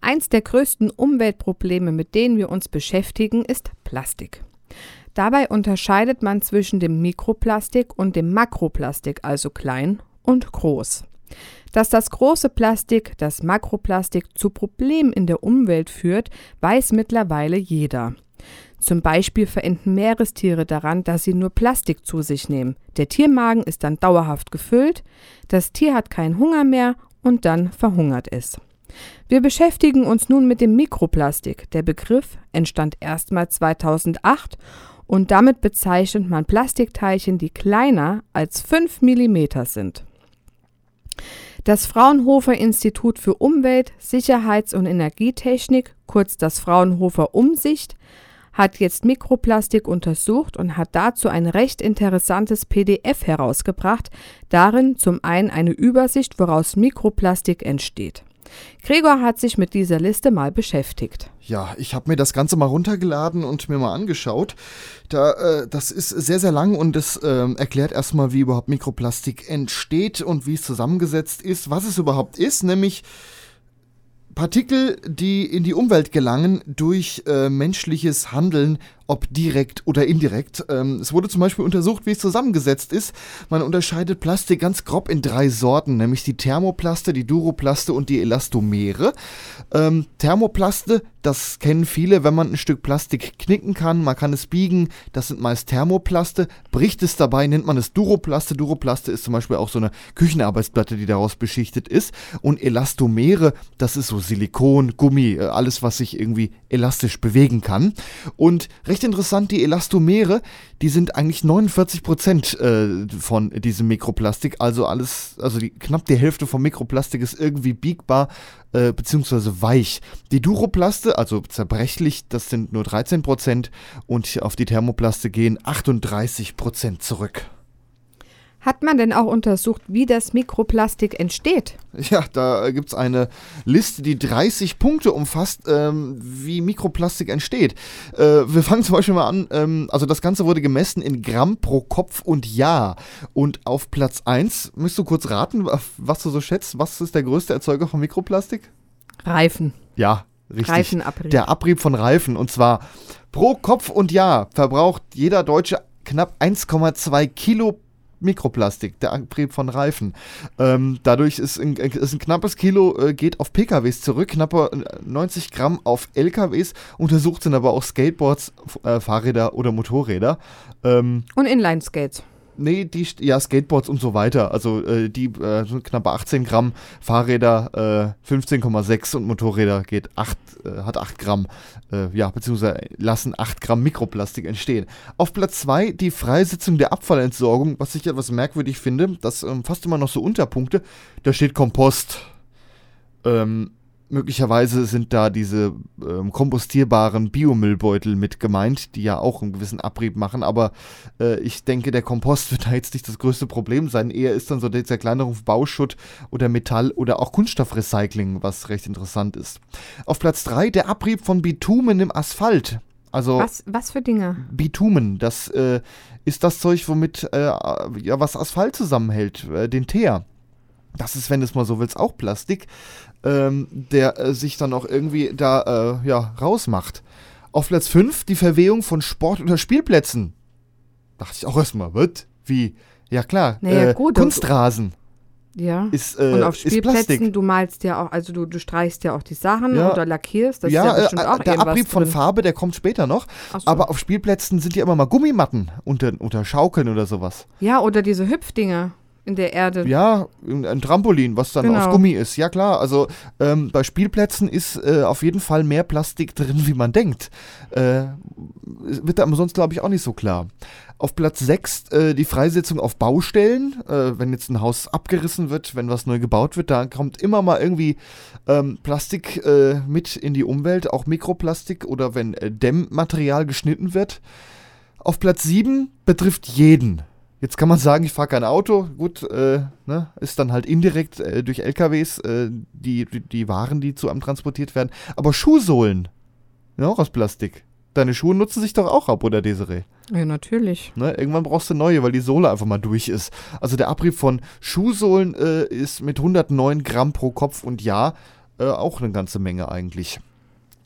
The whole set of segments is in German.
Eins der größten Umweltprobleme, mit denen wir uns beschäftigen, ist Plastik. Dabei unterscheidet man zwischen dem Mikroplastik und dem Makroplastik, also klein und groß. Dass das große Plastik, das Makroplastik, zu Problemen in der Umwelt führt, weiß mittlerweile jeder. Zum Beispiel verenden Meerestiere daran, dass sie nur Plastik zu sich nehmen. Der Tiermagen ist dann dauerhaft gefüllt, das Tier hat keinen Hunger mehr und dann verhungert es. Wir beschäftigen uns nun mit dem Mikroplastik. Der Begriff entstand erstmals 2008 und damit bezeichnet man Plastikteilchen, die kleiner als 5 mm sind. Das Fraunhofer Institut für Umwelt, Sicherheits- und Energietechnik, kurz das Fraunhofer Umsicht, hat jetzt Mikroplastik untersucht und hat dazu ein recht interessantes PDF herausgebracht, darin zum einen eine Übersicht, woraus Mikroplastik entsteht. Gregor hat sich mit dieser Liste mal beschäftigt. Ja, ich habe mir das Ganze mal runtergeladen und mir mal angeschaut. Da, äh, das ist sehr, sehr lang und es äh, erklärt erstmal, wie überhaupt Mikroplastik entsteht und wie es zusammengesetzt ist, was es überhaupt ist, nämlich Partikel, die in die Umwelt gelangen durch äh, menschliches Handeln, ob direkt oder indirekt. Ähm, es wurde zum Beispiel untersucht, wie es zusammengesetzt ist. Man unterscheidet Plastik ganz grob in drei Sorten, nämlich die Thermoplaste, die Duroplaste und die Elastomere. Ähm, Thermoplaste, das kennen viele, wenn man ein Stück Plastik knicken kann, man kann es biegen, das sind meist Thermoplaste. Bricht es dabei, nennt man es Duroplaste. Duroplaste ist zum Beispiel auch so eine Küchenarbeitsplatte, die daraus beschichtet ist. Und Elastomere, das ist so Silikon, Gummi, äh, alles, was sich irgendwie elastisch bewegen kann. Und recht recht interessant, die Elastomere, die sind eigentlich 49 Prozent äh, von diesem Mikroplastik. Also alles, also die, knapp die Hälfte vom Mikroplastik ist irgendwie biegbar äh, beziehungsweise weich. Die Duroplaste, also zerbrechlich, das sind nur 13 Prozent und auf die Thermoplaste gehen 38 Prozent zurück. Hat man denn auch untersucht, wie das Mikroplastik entsteht? Ja, da gibt es eine Liste, die 30 Punkte umfasst, ähm, wie Mikroplastik entsteht. Äh, wir fangen zum Beispiel mal an, ähm, also das Ganze wurde gemessen in Gramm pro Kopf und Jahr. Und auf Platz 1, müsst du kurz raten, was du so schätzt, was ist der größte Erzeuger von Mikroplastik? Reifen. Ja, richtig. Reifenabrieb. Der Abrieb von Reifen. Und zwar pro Kopf und Jahr verbraucht jeder Deutsche knapp 1,2 Kilo Mikroplastik, der Abrieb von Reifen. Ähm, dadurch ist ein, ist ein, knappes Kilo, äh, geht auf PKWs zurück, knapper 90 äh, Gramm auf LKWs. Untersucht sind aber auch Skateboards, äh, Fahrräder oder Motorräder. Ähm, Und Inline-Skates. Nee, die, ja, Skateboards und so weiter. Also äh, die äh, knapp 18 Gramm, Fahrräder äh, 15,6 und Motorräder geht 8, äh, hat 8 Gramm, äh, ja, beziehungsweise lassen 8 Gramm Mikroplastik entstehen. Auf Platz 2 die Freisetzung der Abfallentsorgung, was ich etwas merkwürdig finde, das umfasst immer noch so Unterpunkte. Da steht Kompost. Ähm, möglicherweise sind da diese ähm, kompostierbaren Biomüllbeutel mit gemeint, die ja auch einen gewissen Abrieb machen, aber äh, ich denke, der Kompost wird da jetzt nicht das größte Problem sein. Eher ist dann so der Zerkleinerung Bauschutt oder Metall oder auch Kunststoffrecycling, was recht interessant ist. Auf Platz 3 der Abrieb von Bitumen im Asphalt. Also was, was für Dinge? Bitumen, das äh, ist das Zeug, womit äh, ja was Asphalt zusammenhält, äh, den Teer. Das ist, wenn du es mal so willst, auch Plastik ähm, der äh, sich dann auch irgendwie da äh, ja, rausmacht. Auf Platz 5 die Verwehung von Sport- oder Spielplätzen. Dachte ich auch erstmal, was? Wie? Ja klar, naja, äh, gut, Kunstrasen. Ja. Ist, äh, und auf Spielplätzen, du malst ja auch, also du, du streichst ja auch die Sachen ja. oder lackierst. Das ja, ist ja bestimmt äh, auch der Abrieb von drin. Farbe, der kommt später noch. So. Aber auf Spielplätzen sind ja immer mal Gummimatten unter, unter Schaukeln oder sowas. Ja, oder diese Hüpfdinger in der Erde. Ja, ein Trampolin, was dann genau. aus Gummi ist. Ja klar, also ähm, bei Spielplätzen ist äh, auf jeden Fall mehr Plastik drin, wie man denkt. Äh, wird aber sonst, glaube ich, auch nicht so klar. Auf Platz 6 äh, die Freisetzung auf Baustellen. Äh, wenn jetzt ein Haus abgerissen wird, wenn was neu gebaut wird, da kommt immer mal irgendwie ähm, Plastik äh, mit in die Umwelt, auch Mikroplastik oder wenn äh, Dämmmaterial geschnitten wird. Auf Platz 7 betrifft jeden. Jetzt kann man sagen, ich fahre kein Auto. Gut, äh, ne, ist dann halt indirekt äh, durch LKWs äh, die, die, die, Waren, die zu einem transportiert werden. Aber Schuhsohlen, ja, auch aus Plastik. Deine Schuhe nutzen sich doch auch ab, oder Desiree? Ja, natürlich. Ne, irgendwann brauchst du neue, weil die Sohle einfach mal durch ist. Also der Abrieb von Schuhsohlen äh, ist mit 109 Gramm pro Kopf und Jahr äh, auch eine ganze Menge eigentlich.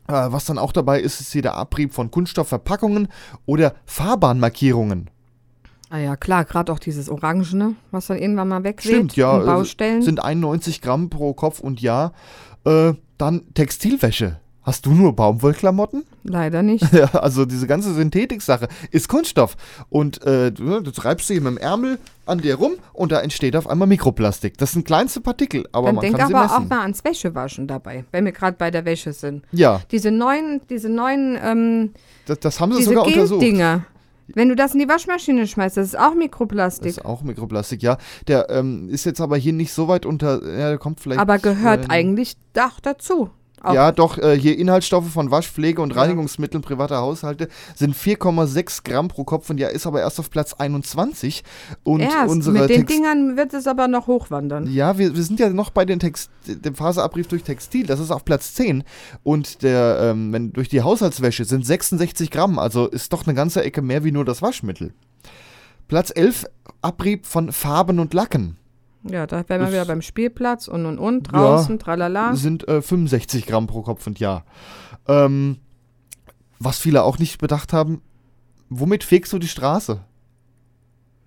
Äh, was dann auch dabei ist, ist hier der Abrieb von Kunststoffverpackungen oder Fahrbahnmarkierungen. Ah ja, klar, gerade auch dieses Orangene, was dann irgendwann mal wegweht. Stimmt, ja. äh, Baustellen. Sind 91 Gramm pro Kopf und Jahr. Äh, dann Textilwäsche. Hast du nur Baumwollklamotten? Leider nicht. Ja, also diese ganze Synthetik-Sache ist Kunststoff. Und äh, du, du treibst sie mit dem Ärmel an dir rum und da entsteht auf einmal Mikroplastik. Das sind kleinste Partikel, aber Dann man denk kann sie aber messen. auch mal ans Wäschewaschen dabei, wenn wir gerade bei der Wäsche sind. ja, Diese neuen, diese neuen, ähm, das, das haben sie sogar untersucht. Wenn du das in die Waschmaschine schmeißt, das ist auch Das Mikroplastik. ist auch Mikroplastik, ja. Der ähm, ist jetzt aber hier nicht so weit unter. Ja, der kommt vielleicht. aber gehört äh, eigentlich doch dazu. Auch Ja, doch, äh, hier Inhaltsstoffe von Waschpflege und Ja. Reinigungsmitteln privater Haushalte sind 4,6 Gramm pro Kopf und Jahr, ist aber erst auf Platz 21. Und erst. unsere Mit den Text Dingern wird es aber noch hochwandern. Ja, wir, wir sind ja noch bei den Text dem Phaseabrieb durch Textil. Das ist auf Platz 10. Und der, ähm, wenn durch die Haushaltswäsche sind 66 Gramm. Also ist doch eine ganze Ecke mehr wie nur das Waschmittel. Platz 11, Abrieb von Farben und Lacken. Ja, da wären wir wieder beim Spielplatz und und und, draußen, tralala. Sind äh, 65 Gramm pro Kopf und Jahr. Ähm, was viele auch nicht bedacht haben, womit fegst du die Straße?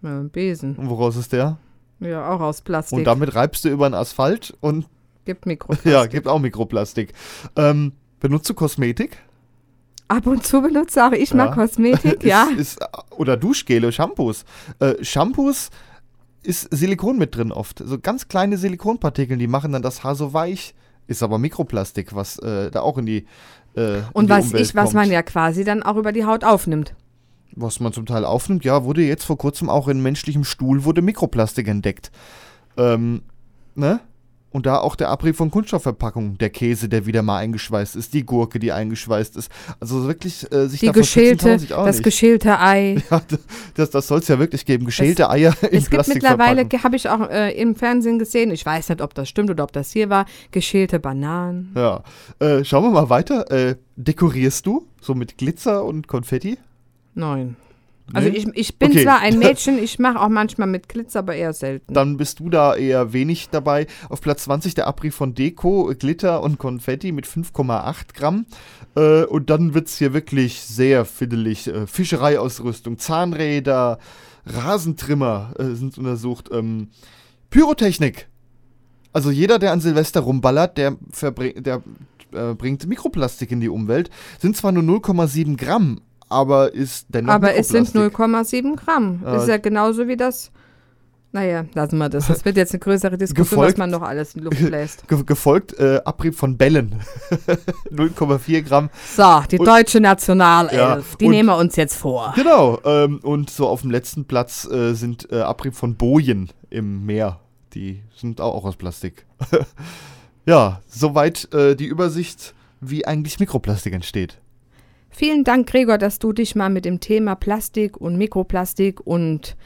Ja, Besen. Und woraus ist der? Ja, auch aus Plastik. Und damit reibst du über den Asphalt und Gibt Mikroplastik. ja, gibt auch Mikroplastik. Ähm, benutzt du Kosmetik? Ab und zu benutze auch ich Ja. mal Kosmetik, ist, ja. Ist, oder Duschgele, Shampoos. Äh, Shampoos ist Silikon mit drin oft. So ganz kleine Silikonpartikel, die machen dann das Haar so weich. Ist aber Mikroplastik, was äh, da auch in die äh, in Und die was ich, was kommt. man ja quasi dann auch über die Haut aufnimmt. Was man zum Teil aufnimmt, ja, wurde jetzt vor kurzem auch in menschlichem Stuhl wurde Mikroplastik entdeckt. Ähm, ne? Und da auch der Abrieb von Kunststoffverpackungen, der Käse, der wieder mal eingeschweißt ist, die Gurke, die eingeschweißt ist. Also wirklich äh, sich Die man geschälte, sich auch das nicht. geschälte Ei. Ja, das, das soll es ja wirklich geben. Geschälte Eier in Es gibt mittlerweile, habe ich auch äh, im Fernsehen gesehen, ich weiß nicht, ob das stimmt oder ob das hier war, geschälte Bananen. Ja. Äh, schauen wir mal weiter. Äh, dekorierst du so mit Glitzer und Konfetti? Nein. Also Nee? ich, ich bin Okay. zwar ein Mädchen, ich mache auch manchmal mit Glitzer, aber eher selten. Dann bist du da eher wenig dabei. Auf Platz 20 der Abrieb von Deko, Glitter und Konfetti mit 5,8 Gramm. Äh, und dann wird es hier wirklich sehr fiddelig. Äh, Fischereiausrüstung, Zahnräder, Rasentrimmer äh, sind untersucht. Ähm, Pyrotechnik. Also jeder, der an Silvester rumballert, der, der äh, bringt Mikroplastik in die Umwelt. Sind zwar nur 0,7 Gramm, aber ist dennoch aber es sind Mikroplastik. 0,7 Gramm. Äh, ist ja genauso wie das. Naja, lassen wir das. Das wird jetzt eine größere Diskussion, Gefolgt- was man noch alles in Luft bläst. Ge gefolgt äh, Abrieb von Bällen. 0,4 Gramm. So, die Und- deutsche Nationalelf, Ja, die und- nehmen wir uns jetzt vor. Genau. Ähm, und so auf dem letzten Platz äh, sind äh, Abrieb von Bojen im Meer. Die sind auch aus Plastik. ja, soweit äh, die Übersicht, wie eigentlich Mikroplastik entsteht. Vielen Dank, Gregor, dass du dich mal mit dem Thema Plastik und Mikroplastik und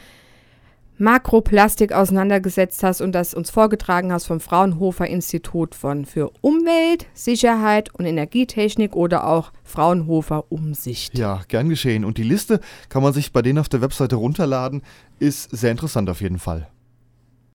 Makroplastik auseinandergesetzt hast und das uns vorgetragen hast vom Fraunhofer Institut von für Umwelt, Sicherheit und Energietechnik oder auch Fraunhofer Umsicht. Ja, gern geschehen. Und die Liste kann man sich bei denen auf der Webseite runterladen. Ist sehr interessant auf jeden Fall.